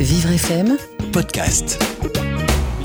Vivre FM, podcast.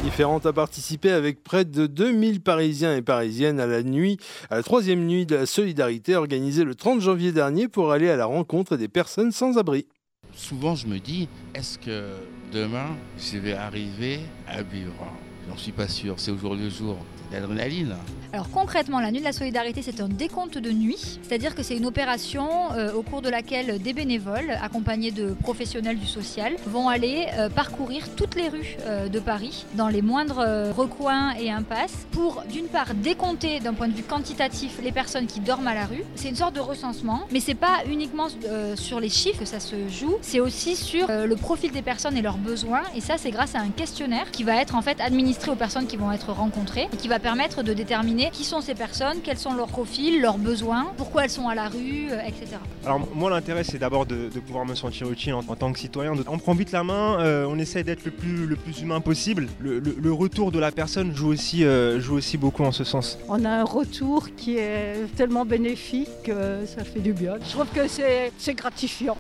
Différente a participé avec près de 2000 Parisiens et Parisiennes à la nuit, à la troisième nuit de la solidarité organisée le 30 janvier dernier pour aller à la rencontre des personnes sans abri. Souvent, je me dis, est-ce que demain, je vais arriver à vivre J'en suis pas sûr, c'est au jour le jour. L'adrénaline. Alors concrètement, la nuit de la solidarité, c'est un décompte de nuit, c'est-à-dire que c'est une opération euh, au cours de laquelle des bénévoles, accompagnés de professionnels du social, vont aller euh, parcourir toutes les rues euh, de Paris, dans les moindres recoins et impasses, pour d'une part décompter d'un point de vue quantitatif les personnes qui dorment à la rue. C'est une sorte de recensement, mais c'est pas uniquement sur les chiffres que ça se joue, c'est aussi sur le profil des personnes et leurs besoins, et ça c'est grâce à un questionnaire qui va être en fait administré aux personnes qui vont être rencontrées et qui va permettre de déterminer qui sont ces personnes, quels sont leurs profils, leurs besoins, pourquoi elles sont à la rue, euh, etc. Alors moi l'intérêt c'est d'abord de, de pouvoir me sentir utile en, en tant que citoyen. On prend vite la main, euh, on essaye d'être le plus, le plus humain possible. Le, le- le retour de la personne joue aussi, euh, joue aussi beaucoup en ce sens. On a un retour qui est tellement bénéfique que ça fait du bien. Je trouve que c'est c'est gratifiant.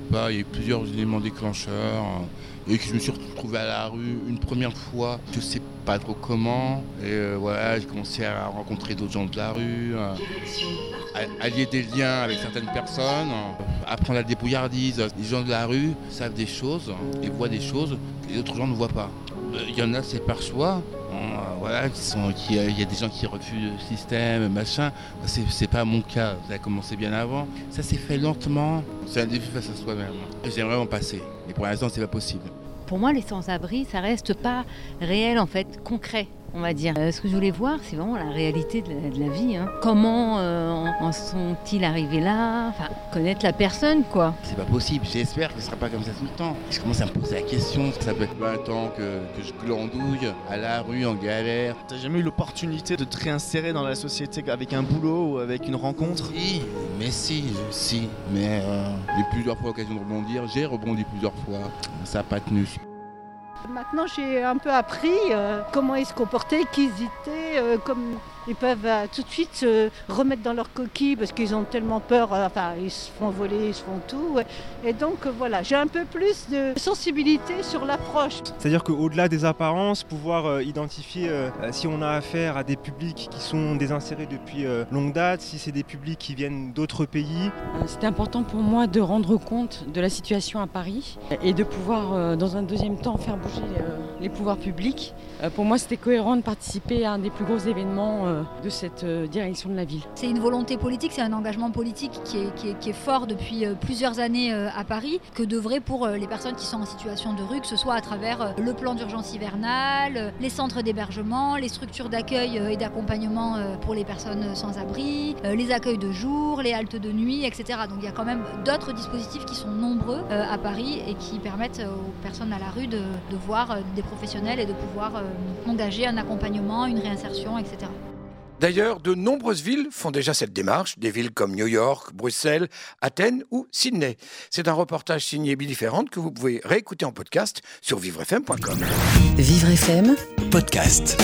Pas, il y a eu plusieurs éléments déclencheurs. Et que je me suis retrouvé à la rue une première fois, je sais pas trop comment. Et euh, voilà, j'ai commencé à rencontrer d'autres gens de la rue, euh, à, lier des liens avec certaines personnes, euh, apprendre la débrouillardise. Les gens de la rue savent des choses et voient des choses que les autres gens ne voient pas. Euh, Il y en a, c'est par choix. Euh, voilà, qui sont, qui, euh, il y a des gens qui refusent le système, machin. C'est, c'est pas mon cas. Ça a commencé bien avant. Ça s'est fait lentement. C'est un défi face à soi-même. J'aimerais en passer. Mais pour l'instant, c'est pas possible. Pour moi, les sans-abri, ça reste pas réel, en fait, concret, on va dire. Euh, ce que je voulais voir, c'est vraiment la réalité de la, de la vie. hein. Comment euh, en, en sont-ils arrivés là? Enfin, connaître la personne, quoi. C'est pas possible. J'espère que ce sera pas comme ça tout le temps. Je commence à me poser la question. Ça peut être 20 ans que, que je glandouille à la rue en galère? T'as jamais eu l'opportunité de te réinsérer dans la société avec un boulot ou avec une rencontre? Si, mais si, si. Mais euh, j'ai plusieurs fois l'occasion de rebondir. J'ai rebondi plusieurs fois. Ça n'a pas tenu. Maintenant j'ai un peu appris euh, comment ils se comportaient, qu'ils hésitaient, euh, comme ils peuvent euh, tout de suite se remettre dans leur coquille parce qu'ils ont tellement peur, euh, enfin ils se font voler, ils se font tout. ouais. Et donc euh, voilà, j'ai un peu plus de sensibilité sur l'approche. C'est-à-dire qu'au-delà des apparences, pouvoir euh, identifier euh, euh, si on a affaire à des publics qui sont désinsérés depuis euh, longue date, si c'est des publics qui viennent d'autres pays, Euh, C'était important pour moi de rendre compte de la situation à Paris et de pouvoir, euh, dans un deuxième temps, faire bouger euh, les pouvoirs publics. Euh, Pour moi, c'était cohérent de participer à un des plus gros événements euh, de cette euh, direction de la ville. C'est une volonté politique, c'est un engagement politique qui est, fort depuis euh, plusieurs années euh, à Paris, que d'œuvrer pour euh, les personnes qui sont en situation de rue, que ce soit à travers euh, le plan d'urgence hivernale, euh, les centres d'hébergement, les structures d'accueil euh, et d'accompagnement euh, pour les personnes sans abri, euh, les accueils de jour, les haltes de nuit, etc. Donc il y a quand même d'autres dispositifs qui sont nombreux euh, à Paris et qui permettent euh, aux personnes à la rue de, voir euh, des professionnels et de pouvoir euh, engager un accompagnement, une réinsertion, etc. D'ailleurs, de nombreuses villes font déjà cette démarche, des villes comme New York, Bruxelles, Athènes ou Sydney. C'est un reportage signé Bidifférente que vous pouvez réécouter en podcast sur vivrefm.com. Vivre FM, Podcast.